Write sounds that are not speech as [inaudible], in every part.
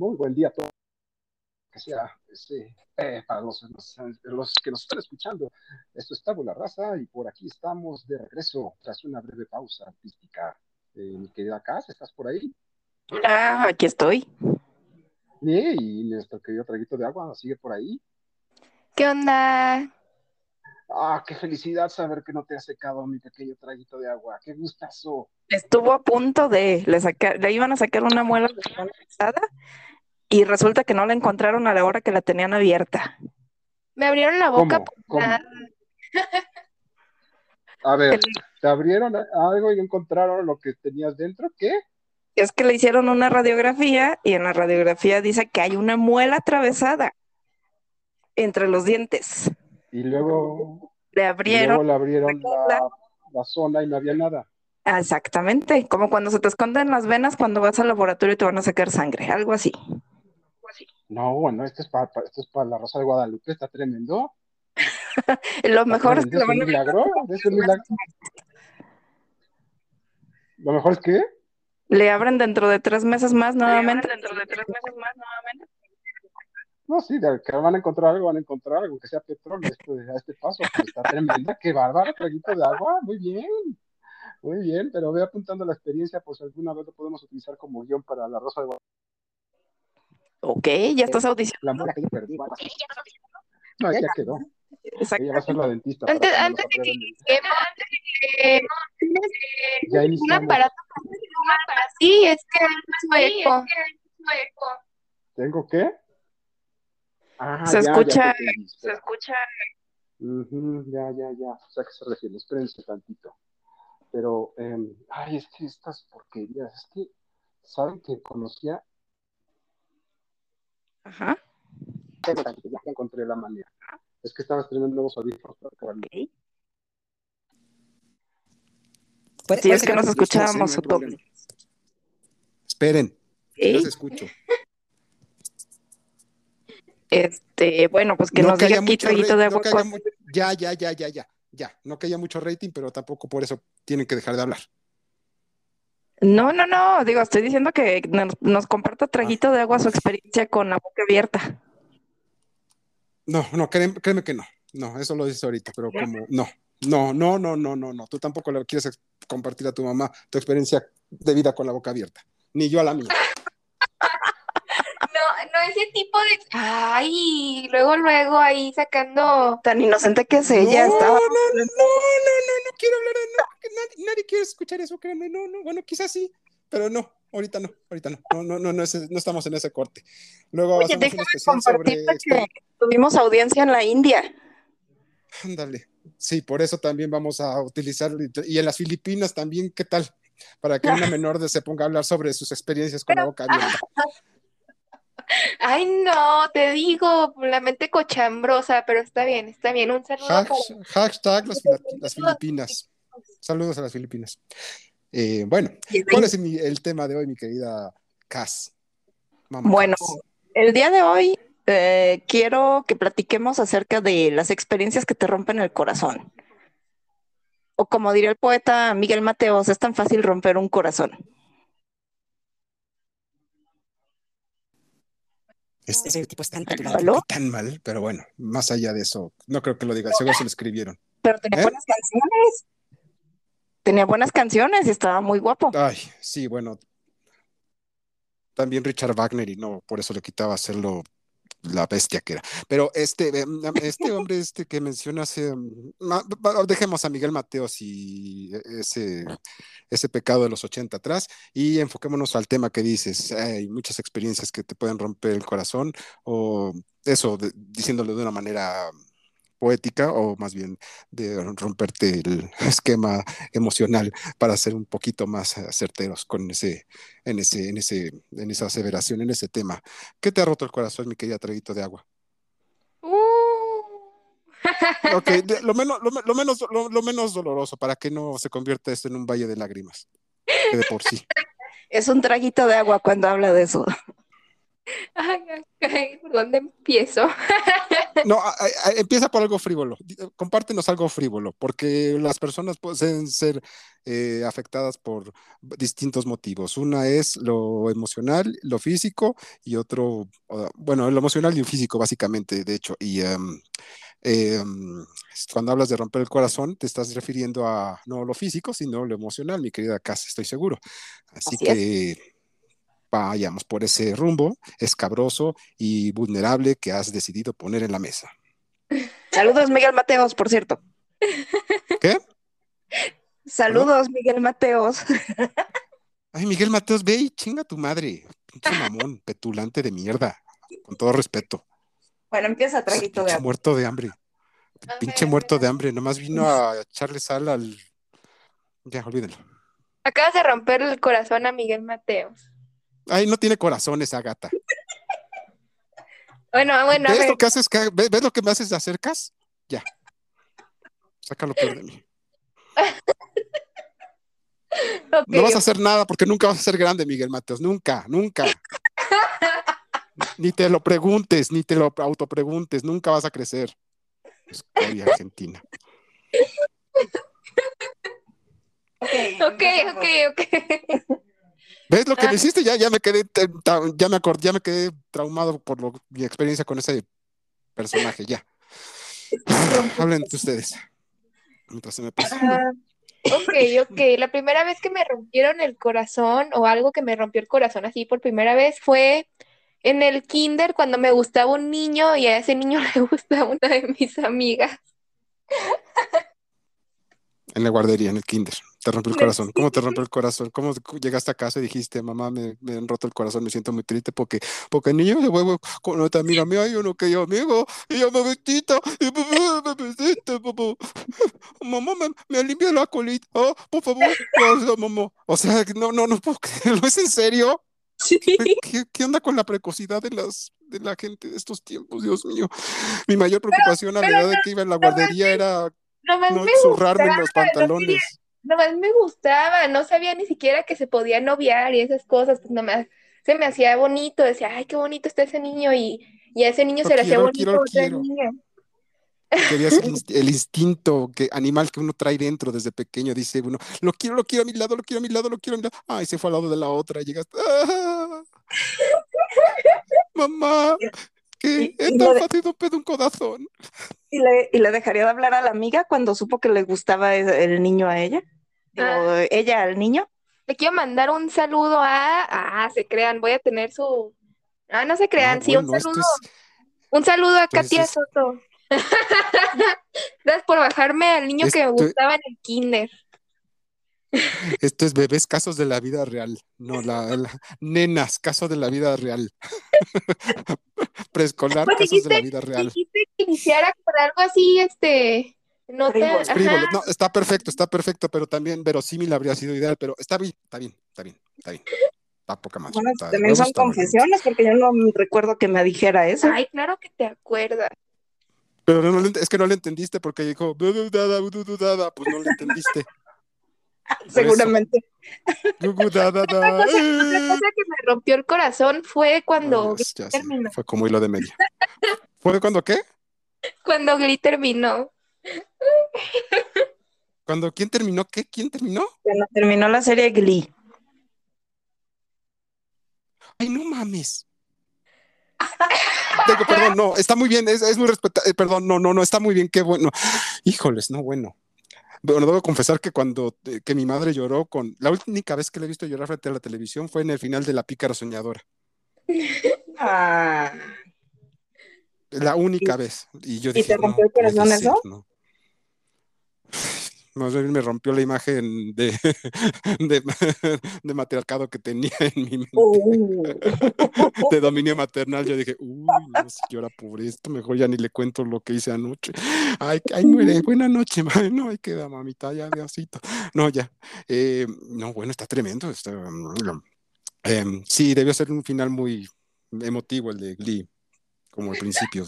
Muy buen día a todos. Que sea este, eh, para los, los, que nos están escuchando. Esto es Tabula Raza y por aquí estamos de regreso tras una breve pausa artística. Eh, mi querida Casa, ¿estás por ahí? Ah, aquí estoy. y nuestro querido traguito de agua sigue por ahí. ¿Qué onda? Ah, qué felicidad saber que no te ha secado mi pequeño traguito de agua. Qué gustazo. Estuvo a punto de, le, sacar, le iban a sacar una muela pesada y resulta que no la encontraron a la hora que la tenían abierta. Me abrieron la boca. A ver, ¿te abrieron algo y encontraron lo que tenías dentro? ¿Qué? Es que le hicieron una radiografía y en la radiografía dice que hay una muela atravesada entre los dientes. Y luego le abrieron, le abrieron la, zona y no había nada. Exactamente, como cuando se te esconden las venas cuando vas al laboratorio y te van a sacar sangre, algo así. No, bueno, esto es para, esto es para la Rosa de Guadalupe, está tremendo. [laughs] lo mejor es que lo van a... milagro? ¿Es un milagro? ¿Lo mejor es que? Le abren dentro de tres meses más nuevamente. dentro de tres meses más nuevamente. No, sí, de que van a encontrar algo, van a encontrar algo, que sea petróleo este, a este paso. está tremenda, qué bárbaro, traguito de agua, muy bien. Muy bien, pero voy apuntando la experiencia, pues alguna vez lo podemos utilizar como guion para la Rosa de Guadalupe. Ok, ya estás audicionando. La que yo perdí. No, ya quedó. Exacto. Ella va a ser la dentista. Antes, antes de que iniciemos, ya un aparato para sí, es que hay mucho eco. ¿Tengo qué? se, escucha, se escucha. ya, ya, ya. O sea, que se refiere. Espérense tantito. Pero, eh, ay, es que estas porquerías, es que, ¿saben que conocía? Ajá. Ya encontré la manera. Es que estaba estrenando nuevos audífonos para okay. Sí, es que nos escuchábamos. Esperen, ¿Sí? los escucho. Este, bueno, pues que nos diga aquí traguito de agua. ya, ya, ya, ya, ya, ya. No que haya mucho rating, pero tampoco por eso tienen que dejar de hablar. No, no, no, digo, estoy diciendo que nos, comparta traguito de agua su experiencia con la boca abierta. No, no, créeme, que no. No, eso lo dices ahorita, pero como no, no, no, no, no, no, no. Tú tampoco le quieres compartir a tu mamá tu experiencia de vida con la boca abierta, ni yo a la mía no ese tipo de. Ay, luego, luego ahí sacando. Tan inocente que es ella. No, estaba... no, no, no, no, no, quiero hablar. No, nadie, quiere escuchar eso, créeme. No, no, bueno, quizás sí, pero no, ahorita no, ahorita no. No, no, no, no, no estamos en ese corte. Luego Oye, una especial sobre. Que tuvimos audiencia en la India. Ándale. Sí, por eso también vamos a utilizar. Y en las Filipinas también, ¿qué tal? Para que una [laughs] menor de se ponga a hablar sobre sus experiencias con la boca abierta. [laughs] Ay, no, te digo, la mente cochambrosa, pero está bien, está bien. Un saludo. Hashtag [laughs] las, Filipinas. Saludos a las Filipinas. Eh, bueno, ¿cuál es el tema de hoy, mi querida Cass? bueno, el día de hoy eh, quiero que platiquemos acerca de las experiencias que te rompen el corazón. O como diría el poeta Miguel Mateos, es tan fácil romper un corazón. Ese tipo es tan, tan mal, pero bueno, más allá de eso, no creo que lo diga, seguro se lo escribieron. Pero tenía ¿Eh? buenas canciones. Tenía buenas canciones y estaba muy guapo. Ay, sí, bueno. También Richard Wagner y no, por eso le quitaba hacerlo la bestia que era. Pero este, eh, este hombre este que mencionas, eh, dejemos a Miguel Mateos y ese, ese pecado de los 80 atrás y enfoquémonos al tema que dices. Hay muchas experiencias que te pueden romper el corazón o eso, diciéndolo de una manera poética o más bien de romperte el [laughs] esquema emocional para ser un poquito más certeros con ese, en ese, en ese, en esa aseveración, en ese tema. ¿Qué te ha roto el corazón, mi querida traguito de agua? Uh. [laughs] lo menos, lo, menos, lo, menos doloroso para que no se convierta esto en un valle de lágrimas, de por sí. Es un traguito de agua cuando habla de eso. Ay, ¿por dónde empiezo? [laughs] No, empieza por algo frívolo. Compártenos algo frívolo, porque las personas pueden ser eh, afectadas por distintos motivos. Una es lo emocional, lo físico, y otro, bueno, lo emocional y lo físico, básicamente, de hecho. Y em, cuando hablas de romper el corazón, te estás refiriendo a no lo físico, sino lo emocional, mi querida Casa, estoy seguro. Así, que vayamos por ese rumbo escabroso y vulnerable que has decidido poner en la mesa. Saludos, Miguel Mateos, por cierto. ¿Qué? Saludos, Miguel Mateos. [laughs] Ay, Miguel Mateos, ve y chinga tu madre. Pinche mamón, petulante de mierda. Con todo respeto. Bueno, empieza traguito de hambre. muerto de hambre. Pinche muerto de hambre. Nomás vino a echarle sal al. Ya, olvídenlo. Acabas de romper el corazón a Miguel Mateos. Ay, no tiene corazón esa gata. [laughs] bueno, bueno. ¿Ves lo que haces? ¿Ves, lo que me haces de acercas? Ya. Saca lo peor de mí. [laughs] no vas a hacer nada porque nunca vas a ser grande, Miguel Mateos. Nunca, nunca. [laughs] ni te lo preguntes, ni te lo autopreguntes. Nunca vas a crecer. Escoria Argentina. ok, ok, ok. ¿Ves lo que me hiciste? Ya, ya me quedé, ya me acordé, ya me quedé traumado por lo, mi experiencia con ese personaje, ya. [laughs] Hablen ustedes. Mientras se me pasa. Ah, ok, ok. La primera vez que me rompieron el corazón o algo que me rompió el corazón así por primera vez fue en el kinder cuando me gustaba un niño y a ese niño [laughs] le gustaba una de mis amigas. En la guardería, en el kinder. Te rompió el corazón. ¿Cómo te rompió el corazón? ¿Cómo llegaste a casa y dijiste, mamá, me, me han roto el corazón, me siento muy triste porque, porque el niño se huevo con otra amiga mía y yo no quería amigo y yo me vestita y me vestiste, papá. [laughs] Mamá, me, me la colita, oh, por favor, mamá. O sea, no, no, no puedo creerlo, ¿es en serio? Sí. ¿Qué, ¿Qué, onda con la precocidad de las de la gente de estos tiempos, Dios mío? Mi mayor preocupación a la edad de que iba en la guardería era no zurrarme en los pantalones nomás me gustaba, no sabía ni siquiera que se podía noviar y esas cosas, pues nomás se me hacía bonito, decía, ay, qué bonito está ese niño y, y a ese niño se le hacía bonito otra niña. Querías [laughs] el, instinto que, animal que uno trae dentro desde pequeño, dice uno, lo quiero, lo quiero a mi lado, lo quiero a mi lado, lo quiero a mi lado. Ay, se fue al lado de la otra, llegaste. ¡Ah! [laughs] Mamá, que esta fácil pedo un corazón. ¿Y le, ¿Y le dejaría de hablar a la amiga cuando supo que le gustaba el niño a ella? Ah. ella al niño. Le quiero mandar un saludo a. Ah, se crean, voy a tener su. Ah, no se crean, sí, un saludo. Un saludo a Katia Soto. [laughs] Gracias por bajarme al niño que me gustaba en el kinder. Esto es bebés casos de la vida real, no la, nenas, casos de la vida real. [laughs] Preescolar, pues casos de la vida real. Dijiste que iniciara con algo así, este, no, no, está perfecto, está perfecto, pero también verosímil habría sido ideal, pero está bien, está bien, está bien, está bien. Está poca más. Bueno, también son confesiones, porque yo no recuerdo que me dijera eso. Ay, claro que te acuerdas. Pero no, es que no le entendiste porque dijo, pues no le entendiste. [laughs] Seguramente. Otra cosa, que me rompió el corazón fue cuando terminó. Fue como hilo de media. ¿Fue cuando qué? Cuando Glee terminó. ¿Cuando quién terminó qué? ¿Quién terminó? Cuando terminó la serie Glee. Ay, no mames. perdón, no, está muy bien, es, muy respetable, eh, perdón, no, no, no, está muy bien, qué bueno. Híjoles, no, bueno. Bueno, debo confesar que cuando eh, que mi madre lloró con la única vez que le he visto llorar frente a la televisión fue en el final de La Pícara Soñadora. [laughs] Ah. La única vez. Y yo dije, te rompió el corazón eso? No. Más bien me rompió la imagen de, [laughs] de, matriarcado que tenía [laughs] en mi mente. Uh. De dominio maternal. Yo dije, uy, no sé, llora por esto, mejor ya ni le cuento lo que hice anoche. Ay, ay muere, [laughs] buena noche, no, ahí queda mamita, ya de osito. No, ya. Eh, no, bueno, está tremendo. Está, mm, em, sí, debió ser un final muy emotivo el de Glee, como al principio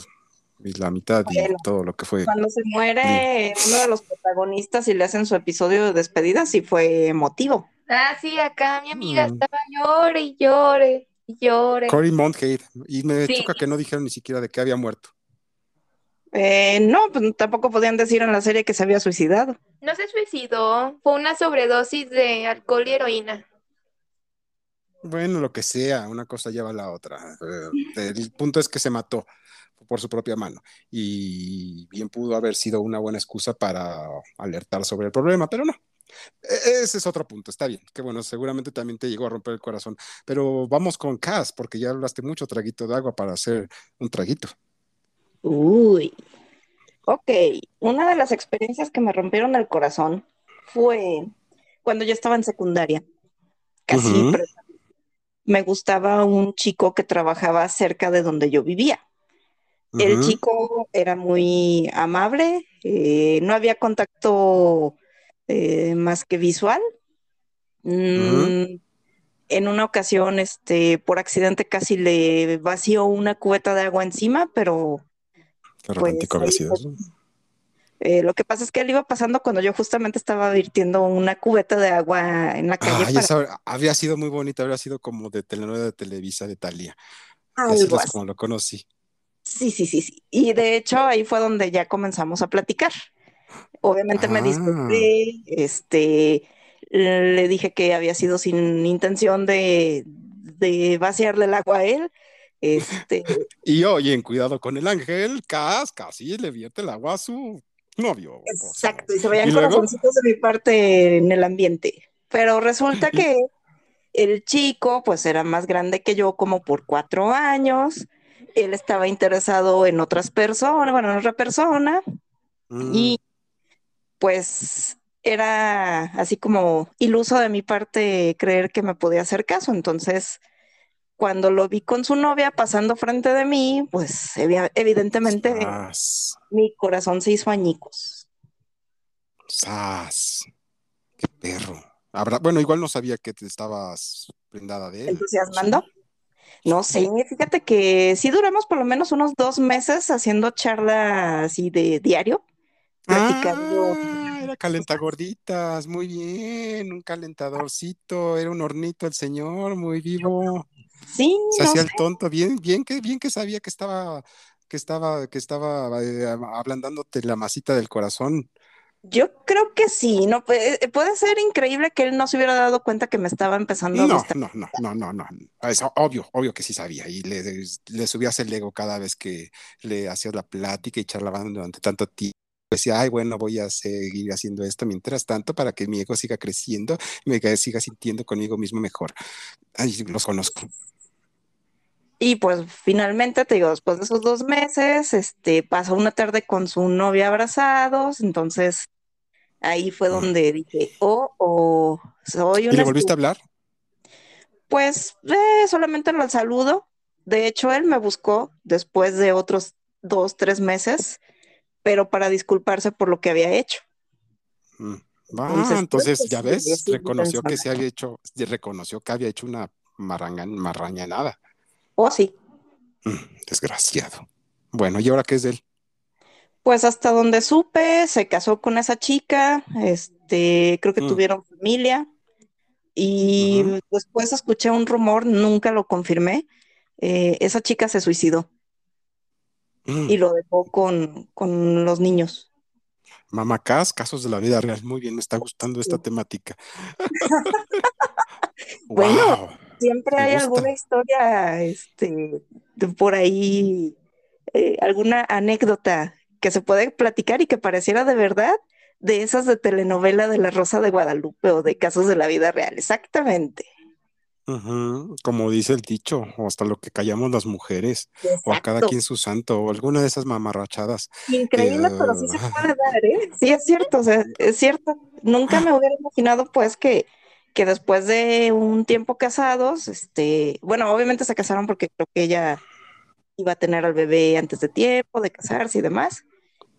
y la mitad y todo lo que fue. Cuando se muere uno de los protagonistas y le hacen su episodio de despedida, sí fue emotivo. Ah, sí, acá mi amiga mm. estaba llore y llore y llore. Cory Monteith, y me choca que no dijeron ni siquiera de que había muerto. Eh, no, pues tampoco podían decir en la serie que se había suicidado. No se suicidó, fue una sobredosis de alcohol y heroína. Bueno, lo que sea, una cosa lleva a la otra. Eh, el punto es que se mató por su propia mano y bien pudo haber sido una buena excusa para alertar sobre el problema, pero no. E-, ese es otro punto, está bien, que bueno, seguramente también te llegó a romper el corazón, pero vamos con Cass, porque ya hablaste mucho traguito de agua para hacer un traguito. Uy, ok, una de las experiencias que me rompieron el corazón fue cuando yo estaba en secundaria, casi me gustaba un chico que trabajaba cerca de donde yo vivía. El chico era muy amable, eh, no había contacto eh, más que visual. Mm, en una ocasión, este, por accidente casi le vació una cubeta de agua encima, pero Qué pues romántico ahí. Eh, lo que pasa es que él iba pasando cuando yo justamente estaba virtiendo una cubeta de agua en la calle Ay, para esa habría sido muy bonita, habría sido como de telenovela de Televisa de Talía. Algo es así. como lo conocí. Sí, sí, sí, sí. Y de hecho ahí fue donde ya comenzamos a platicar. Obviamente me Ah, disculpé, este, le dije que había sido sin intención de, de vaciarle el agua a él. Este, [laughs] y oye, cuidado con el ángel, Cas, casi le vierte el agua a su novio. exacto, y se veían luego, corazoncitos de mi parte en el ambiente. Pero resulta [laughs] que el chico, pues era más grande que yo, como por cuatro años. Él estaba interesado en otras personas, bueno, en otra persona, mm, y pues era así como iluso de mi parte creer que me podía hacer caso. Entonces, cuando lo vi con su novia pasando frente de mí, pues evi- evidentemente sas, mi corazón se hizo añicos. sas, qué perro. Habrá, bueno, igual no sabía que te estabas prendada de él, ¿o sí? No sé, fíjate que sí duramos por lo menos unos dos meses haciendo charla así de diario, platicando. Ah, era calentagorditas, muy bien, un calentadorcito, era un hornito el señor, muy vivo. Sí, Se no hacía sé. el tonto, bien, bien que, bien que sabía que estaba, que estaba, que estaba eh, ablandándote la masita del corazón. Yo creo que sí, no puede, puede ser increíble que él no se hubiera dado cuenta que me estaba empezando a No, gustar. no, no, no, no, no. Es obvio, obvio que sí sabía. Y le, le subías el ego cada vez que le hacías la plática y charlaban durante tanto tiempo. Decía, ay, bueno, voy a seguir haciendo esto mientras tanto para que mi ego siga creciendo y me siga sintiendo conmigo mismo mejor. Ay, los conozco. Y pues finalmente, te digo, después de esos dos meses, este, pasó una tarde con su novia abrazados, entonces ahí fue donde dije, oh, oh, soy ¿Y una le volviste a hablar? Pues eh, solamente lo saludo. De hecho, él me buscó después de otros dos, tres meses, pero para disculparse por lo que había hecho. Mm. Va, Entonces, ya sí, ves, reconoció que se había hecho, reconoció que había hecho una marranga, marrañanada. Oh, sí. Mm, Desgraciado. Bueno, ¿y ahora qué es de él? Pues hasta donde supe, se casó con esa chica, este, creo que Mm, tuvieron familia. Y después escuché un rumor, nunca lo confirmé. eh, esa chica se suicidó Mm. y lo dejó con, con los niños. Mamacás, casos de la vida real. Muy bien, me está gustando esta Sí. temática. [laughs] Bueno, Wow, siempre hay gusta. alguna historia, este, de por ahí, eh, alguna anécdota que se puede platicar y que pareciera de verdad, de esas de telenovela de La Rosa de Guadalupe o de casos de la vida real. Exactamente. Como dice el dicho, o hasta lo que callamos las mujeres, o a cada quien su santo, o alguna de esas mamarrachadas Increíble, pero sí se puede dar, ¿eh? Sí, es cierto, o sea, es cierto. Nunca me hubiera imaginado, pues, que, que después de un tiempo casados, este, bueno, obviamente se casaron porque creo que ella iba a tener al bebé antes de tiempo, de casarse y demás,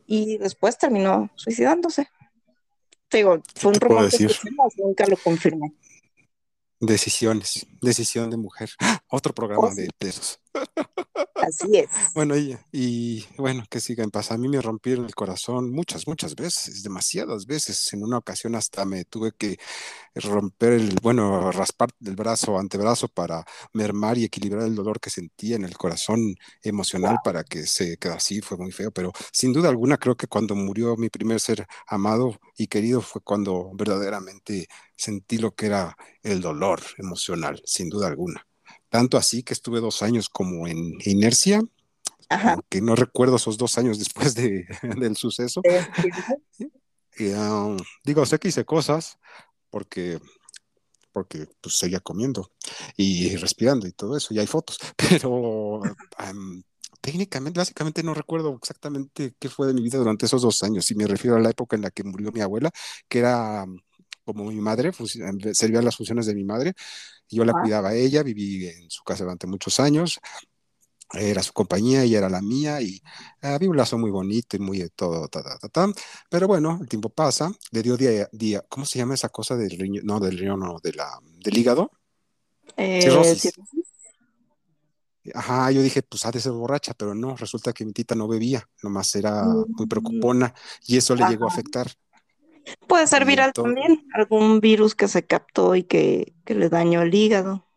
y después terminó suicidándose. Te digo, ¿qué fue un rumor que escuchamos, nunca lo confirmé. Decisiones, decisión de mujer. ¡Ah! [gasps] Otro Oh, programa de, de esos. Así es. Bueno, y, y, bueno, que siga en paz. A mí me rompieron el corazón muchas, muchas veces, demasiadas veces. En una ocasión hasta me tuve que romper el, bueno, raspar el brazo, antebrazo para mermar y equilibrar el dolor que sentía en el corazón emocional para que se quedara así. Fue muy feo, pero sin duda alguna creo que cuando murió mi primer ser amado y querido fue cuando verdaderamente sentí lo que era el dolor emocional, sin duda alguna. Tanto así que estuve dos años como en inercia, Ajá. que no recuerdo esos dos años después de, [laughs] del suceso. Y, um, digo, sé que hice cosas porque, porque pues, seguía comiendo y respirando y todo eso, y hay fotos, [laughs] pero um, técnicamente, básicamente no recuerdo exactamente qué fue de mi vida durante esos dos años, y me refiero a la época en la que murió mi abuela, que era como mi madre, servía las funciones de mi madre, y yo la cuidaba a ella, viví en su casa durante muchos años, era su compañía y era la mía y había un lazo muy bonito y muy todo, ta, ta, ta, ta, pero bueno, el tiempo pasa, le dio día, día, ¿cómo se llama esa cosa del riñón? No, del riñón, no, de la, del hígado. Eh, Cirrosis. Ajá, yo dije, pues ha de ser borracha, pero no, resulta que mi tita no bebía, nomás era muy preocupona y eso le Ajá. llegó a afectar. Puede ser viral entonces- también, algún virus que se captó y que, que le dañó el hígado.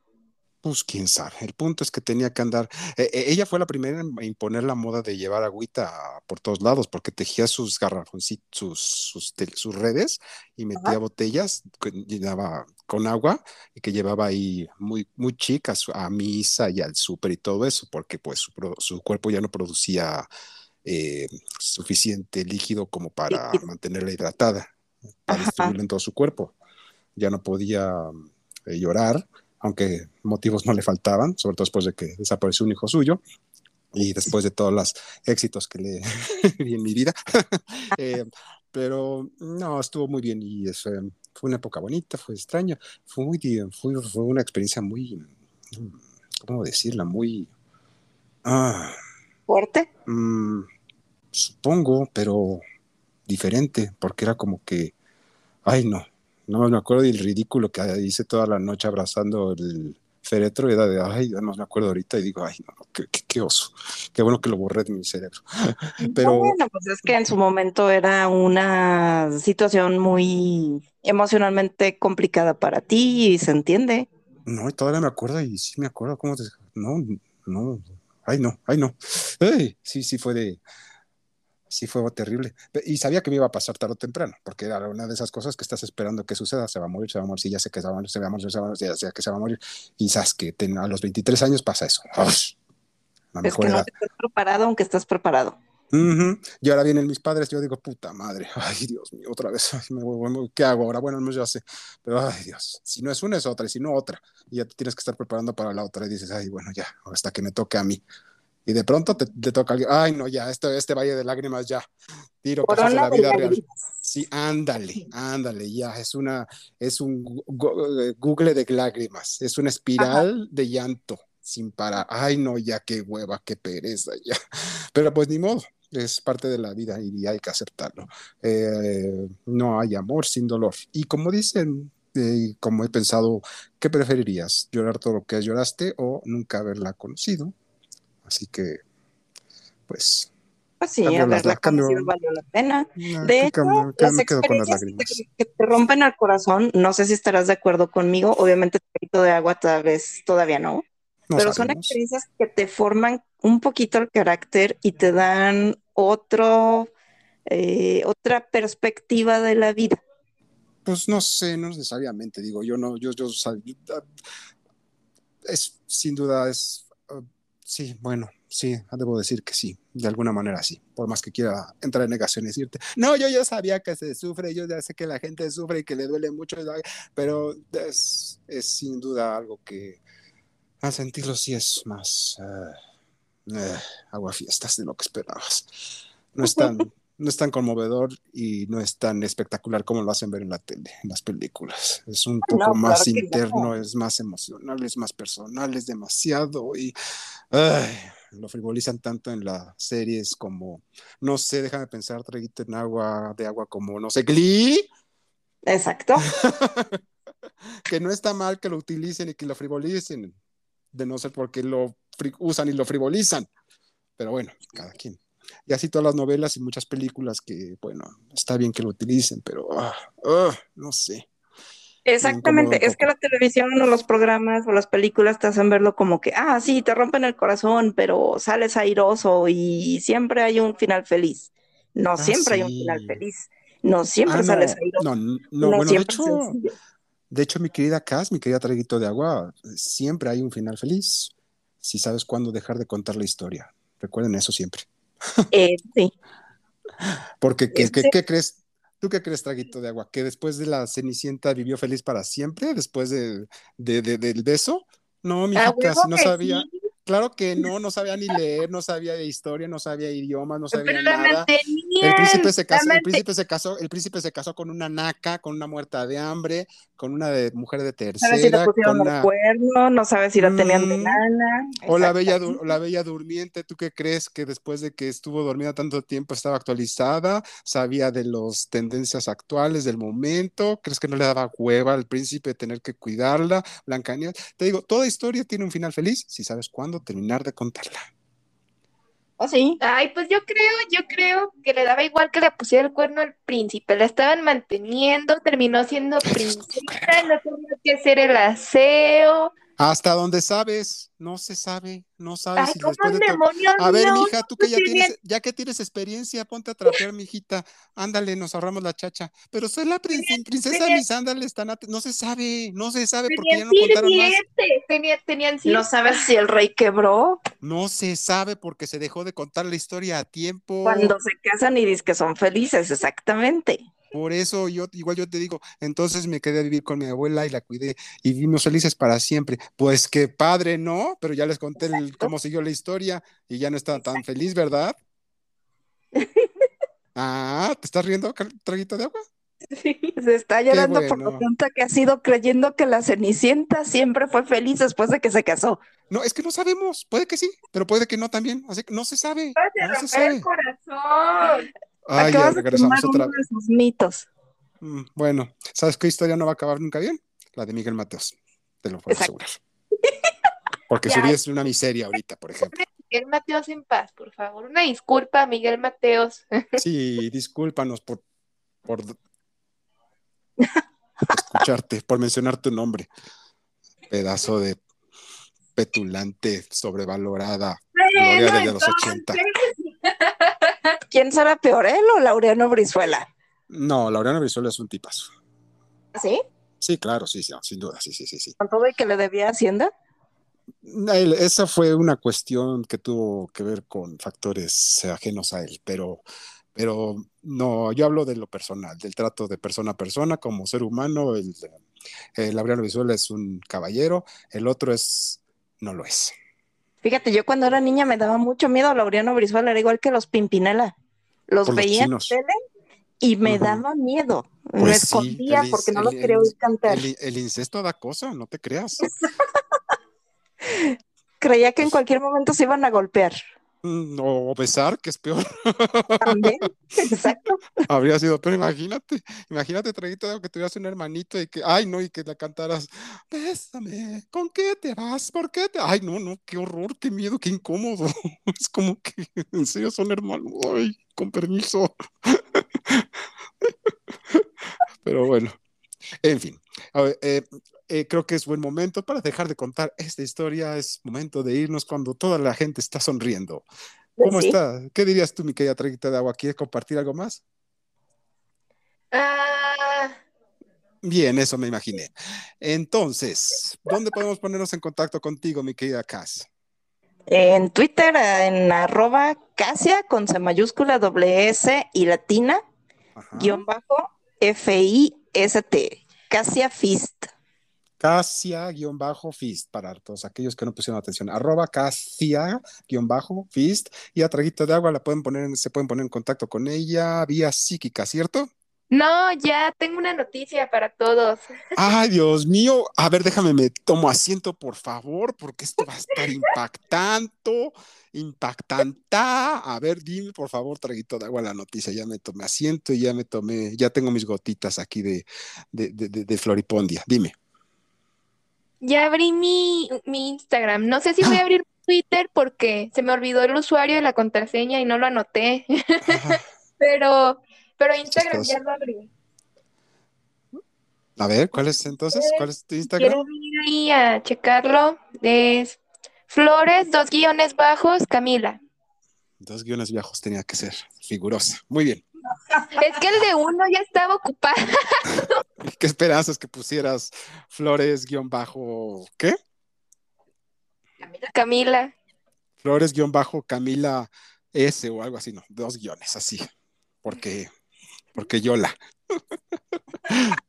Pues quién sabe. El punto es que tenía que andar. eh, eh, ella fue la primera en imponer la moda de llevar agüita por todos lados, porque tejía sus garrafoncitos, sus, sus, redes y metía Ajá. botellas llenaba con agua y que llevaba ahí muy, muy chicas a misa y al súper y todo eso, porque pues su, cuerpo ya no producía eh, suficiente líquido como para Líquido. mantenerla hidratada, para distribuirlo en todo su cuerpo. Ya no podía eh, llorar aunque motivos no le faltaban, sobre todo después de que desapareció un hijo suyo y después de todos los éxitos que le [laughs] vi en mi vida. [laughs] Eh, pero no, estuvo muy bien y es, eh, fue una época bonita, fue extraña, fue, muy, fue, fue una experiencia muy, ¿cómo decirla? Muy... ah, ¿Fuerte? mm, supongo, pero diferente, porque era como que, ay no, no me acuerdo del ridículo que hice toda la noche abrazando el féretro, era de, ay, no me acuerdo ahorita y digo, ay, no, qué, qué, qué oso, qué bueno que lo borré de mi cerebro. [laughs] Pero No, bueno, pues es que en su momento era una situación muy emocionalmente complicada para ti y se entiende. no, y todavía me acuerdo y sí me acuerdo cómo, te- no, no, ay, no, ay, no, Ay, sí, sí fue de, sí fue terrible. Y sabía que me iba a pasar tarde o temprano, porque era una de esas cosas que estás esperando que suceda, se va a morir, se va a morir, sí, ya sé que se va a morir, se va a morir, se va a morir, ya sé que se va a morir. Y sabes que ten- a los 23 años pasa eso. La Es mejor que no edad. estás preparado, aunque estás preparado. Ujú. Y ahora vienen mis padres, yo digo, puta madre, ay Dios mío, otra vez, ay, me me- ¿qué hago ahora? Bueno, no ya sé, pero ay Dios, si no es una es otra, y si no otra, y ya te tienes que estar preparando para la otra, y dices, ay, bueno, ya, hasta que me toque a mí. Y de pronto te, te toca alguien, ay, no, ya, este, este valle de lágrimas, ya, tiro cosas de la de vida real. Sí, ándale, ándale, ya, es una, es un gu- Google de lágrimas, es una espiral de llanto sin parar. Ay, no, ya, qué hueva, qué pereza, ya. [laughs] Pero pues ni modo, es parte de la vida y hay que aceptarlo. Eh, no hay amor sin dolor. Y como dicen, eh, como he pensado, ¿qué preferirías? ¿Llorar todo lo que lloraste o nunca haberla conocido? Así que, pues, Pues sí, las haberla la- conocido valió la pena. no, De que hecho, cambio- las me quedo con las experiencias lágrimas. que, te rompen el corazón, no sé si estarás de acuerdo conmigo, obviamente el de agua tal vez todavía no, No pero son sabemos. experiencias que te forman un poquito el carácter y te dan otro, eh, otra perspectiva de la vida. Pues no sé, no necesariamente, digo, yo no, yo, yo, es, sin duda es, sí, bueno, sí, debo decir que sí, de alguna manera sí, por más que quiera entrar en negación y decirte, no, yo ya sabía que se sufre, yo ya sé que la gente sufre y que le duele mucho, pero es, es sin duda algo que a sentirlo sí es más uh, uh, aguafiestas de lo que esperabas. No es tan, [laughs] no es tan conmovedor y no es tan espectacular como lo hacen ver en la tele, en las películas. Es un poco No, más claro interno, no. es más emocional, es más personal, es demasiado y ay, lo frivolizan tanto en las series como, no sé, déjame pensar, traguito en agua, de agua como, no sé, Glee, Exacto. [laughs] que no está mal que lo utilicen y que lo frivolicen, de no ser porque lo usan y lo frivolizan. pero bueno, cada quien. Y así todas las novelas y muchas películas que, bueno, está bien que lo utilicen, pero ah, ah, no sé. Exactamente, es que la televisión o los programas o las películas te hacen verlo como que, ah, sí, te rompen el corazón, pero sales airoso y siempre hay un final feliz. No Ah, siempre hay un final feliz. No siempre Ah, sales no, airoso. no, no, No bueno, de siempre hecho, sencillo. de hecho, mi querida Cass, mi querida Traguito de Agua, siempre hay un final feliz, si sabes cuándo dejar de contar la historia. Recuerden eso siempre. Eh, sí. Porque, ¿qué, Es qué- crees? ¿Tú qué crees, Traguito de Agua? ¿Que después de la Cenicienta vivió feliz para siempre? ¿Después de, de- de- del beso? No, A mijita, huevo si no sabía. sí, Claro que no, no sabía ni leer, no sabía de historia, no sabía idiomas, no sabía pero la nada. El príncipe se la casó, el príncipe se casó, el príncipe se casó con una naca, con una muerta de hambre, con una de mujer de No sabes si tercera, pusieron con una cuerno, no sabes si la tenían de Mm. nana. o la bella, o la bella durmiente, ¿tú qué crees que después de que estuvo dormida tanto tiempo estaba actualizada? Sabía de las tendencias actuales del momento. ¿Crees que no le daba hueva al príncipe tener que cuidarla? Blancanieves. Te digo, toda historia tiene un final feliz si sabes cuándo terminar de contarla. ¿Oh, sí? Ay, pues yo creo, yo creo que le daba igual que le pusiera el cuerno al príncipe. La estaban manteniendo, terminó siendo princesa, no tenía que hacer el aseo. Hasta donde sabes, no se sabe, no sabes Ay, si ¿cómo después de to- demonios A ver, no? mija, tú que ya tiene- tienes, ya que tienes experiencia, ponte a trapear, mijita. Ándale, nos ahorramos la chacha. Pero soy la prin- princesa mis ándales, no se sabe, no se sabe porque Tenían ya no contaron más. tenían, No sabes si el rey quebró No se sabe porque se dejó de contar la historia a tiempo. cuando se casan y dicen que son felices, exactamente. Por eso yo, igual yo te digo, entonces me quedé a vivir con mi abuela y la cuidé y vivimos felices para siempre. Pues qué padre, ¿no? Pero ya les conté el- cómo siguió la historia y ya no estaba tan feliz, ¿verdad? [laughs] Ah, ¿te estás riendo, traguito de agua? Se está llorando por lo tonta que ha sido creyendo que la Cenicienta siempre fue feliz después de que se casó. No, es que no sabemos, puede que sí, pero puede que no también, así que no se sabe, no se sabe. el corazón. Ay, ya de regresamos otra de sus mitos. Mm, Bueno, ¿sabes qué historia no va a acabar nunca bien? La de Miguel Mateos, te lo puedo asegurar. Porque [laughs] vida es una miseria ahorita, por ejemplo. Miguel Mateos en paz, por favor. Una disculpa, Miguel Mateos. [laughs] Sí, discúlpanos por, por escucharte, por mencionar tu nombre. Pedazo de petulante, sobrevalorada, gloria desde los 80. [laughs] ¿Quién será peor, él o Laureano Brizuela? No, Laureano Brizuela es un tipazo. ¿Sí? Sí, claro, sí, sí, sin duda, sí, sí, sí, sí. Con todo y que le debía Hacienda. Él- esa fue una cuestión que tuvo que ver con factores ajenos a él, pero, pero no, yo hablo de lo personal, del trato de persona a persona como ser humano. El, el Laureano Brizuela es un caballero, el otro es, no lo es. Fíjate, yo cuando era niña me daba mucho miedo Laureano Brizuela, era igual que los Pimpinela. Los Por los veía en tele y me daba miedo. me Pues sí, escondía porque no los quería oír cantar. El, el incesto da cosa, no te creas. [laughs] Creía que en cualquier momento se iban a golpear. Mm, O besar, que es peor. [laughs] También. Exacto. Habría sido, pero imagínate, imagínate, traguito de que tuvieras un hermanito y que, ay, no, y que la cantaras, bésame, ¿con qué te vas? ¿Por qué te? Ay, no, no, qué horror, qué miedo, qué incómodo. [laughs] Es como que, en serio, son hermanos, ay, con permiso. [laughs] Pero bueno, en fin, a ver, eh, eh, creo que es buen momento para dejar de contar esta historia, es momento de irnos cuando toda la gente está sonriendo. ¿Cómo Sí. está? ¿Qué dirías tú, mi querida traguita de agua? ¿Quieres compartir algo más? Ah, Bien, eso me imaginé. Entonces, ¿dónde podemos ponernos en contacto contigo, mi querida Cass? En Twitter, en arroba Casia con C mayúscula, doble S y latina, Ajá. guion bajo F-I-S-T. Casia Fist. Casia-Fist, para todos aquellos que no pusieron atención. Arroba Casia-Fist. Y a Traguito de Agua la pueden poner, se pueden poner en contacto con ella vía psíquica, ¿cierto? no, ya tengo una noticia para todos. Ay, Dios mío. A ver, déjame, me tomo asiento, por favor, porque esto va a estar impactando, impactanta. A ver, dime, por favor, traguito de agua la noticia. Ya me tomé asiento y ya me tomé, ya tengo mis gotitas aquí de, de, de, de- de Floripondia. Dime. Ya abrí mi, mi Instagram. No sé si voy a abrir [gasps] Twitter porque se me olvidó el usuario y la contraseña y no lo anoté. [laughs] pero, pero Instagram ya lo abrí. A ver, ¿cuál es entonces? ¿Cuál es tu Instagram? Quiero ir ahí a checarlo. Es Flores, dos guiones bajos, Camila. Dos guiones bajos tenía que ser. Figurosa. Muy bien. Es que el de uno ya estaba ocupado. [laughs] ¿Qué esperanzas que pusieras Flores guion bajo qué? Camila. Flores guion bajo Camila S o algo así, no, dos guiones así. Porque, porque Yola. [laughs]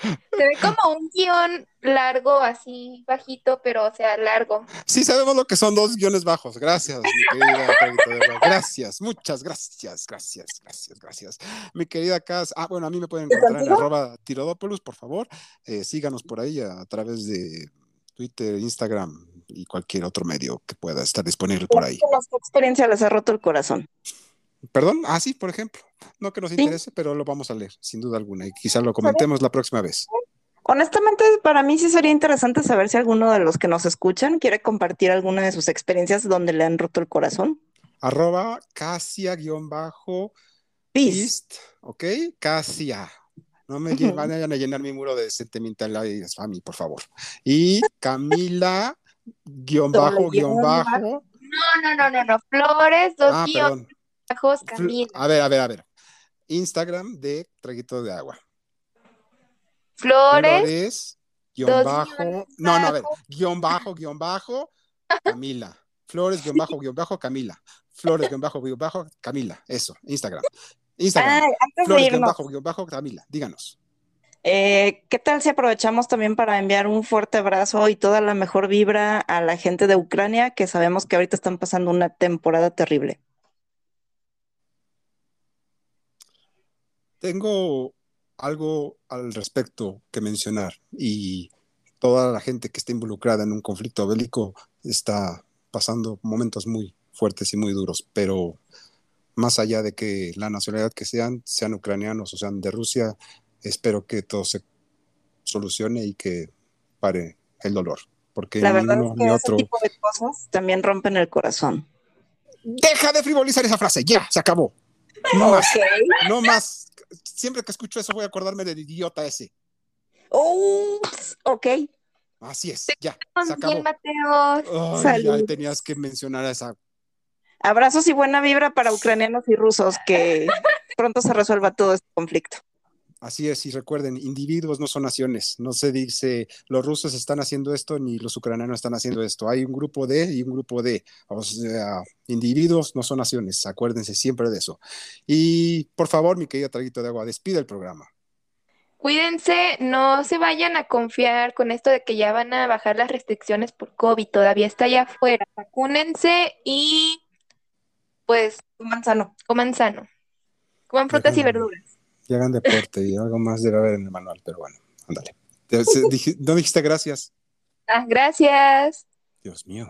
Se ve como un guion largo, así bajito, pero o sea, largo. Sí, sabemos lo que son dos guiones bajos. Gracias, mi querida Gracias, muchas gracias, gracias, gracias, gracias. Mi querida Cas, ah, bueno, a mí me pueden encontrar en arroba tirodópolis, por favor. Eh, síganos por ahí a, través de Twitter, Instagram y cualquier otro medio que pueda estar disponible por ahí. ¿Qué experiencia les ha roto el corazón? Perdón, ah, sí, por ejemplo. No que nos interese, pero lo vamos a leer, sin duda alguna, y quizá lo comentemos la próxima vez. Honestamente, para mí sí sería interesante saber si alguno de los que nos escuchan quiere compartir alguna de sus experiencias donde le han roto el corazón. Arroba Casia-Pist, ¿ok? Casia. No me vayan a llenar mi muro de sentimental y mí, por favor. Y Camila, guion bajo, guion bajo. No, no, no, no, no. Flores, dos ah, guion a ver, a ver, a ver. Instagram de Traguito de Agua. Flores. Flores guion bajo. No, no, a ver. Guión bajo, guion bajo, Camila. Flores, guion bajo, guion bajo, Camila. Flores, guion bajo, guion bajo, Camila. Eso, Instagram. Instagram. Flores, guion bajo, guion bajo, Camila. Díganos. Eh, ¿Qué tal si aprovechamos también para enviar un fuerte abrazo y toda la mejor vibra a la gente de Ucrania, que sabemos que ahorita están pasando una temporada terrible? Tengo algo al respecto que mencionar y toda la gente que está involucrada en un conflicto bélico está pasando momentos muy fuertes y muy duros, pero más allá de que la nacionalidad que sean, sean ucranianos o sean de Rusia, espero que todo se solucione y que pare el dolor, porque la verdad es que ese otro... tipo de cosas también rompen el corazón. Deja de frivolizar esa frase, ya, se acabó. No más, no más siempre que escucho eso voy a acordarme del idiota ese. Oh, ok. Así es, ya, se acabó. Mateo. ya tenías que mencionar esa. Abrazos y buena vibra para ucranianos y rusos, que pronto se resuelva todo este conflicto. Así es, y recuerden, individuos no son naciones. No se dice los rusos están haciendo esto ni los ucranianos están haciendo esto. Hay un grupo de y un grupo de. O sea, individuos no son naciones. Acuérdense siempre de eso. Y por favor, mi querido Traguito de Agua, despide el programa. Cuídense, no se vayan a confiar con esto de que ya van a bajar las restricciones por COVID. Todavía está allá afuera. Vacúnense y pues coman sano. Coman sano. Coman frutas y verduras que hagan deporte y algo más debe haber en el manual, pero bueno, ándale. ¿No dijiste gracias? Ah, gracias. Dios mío.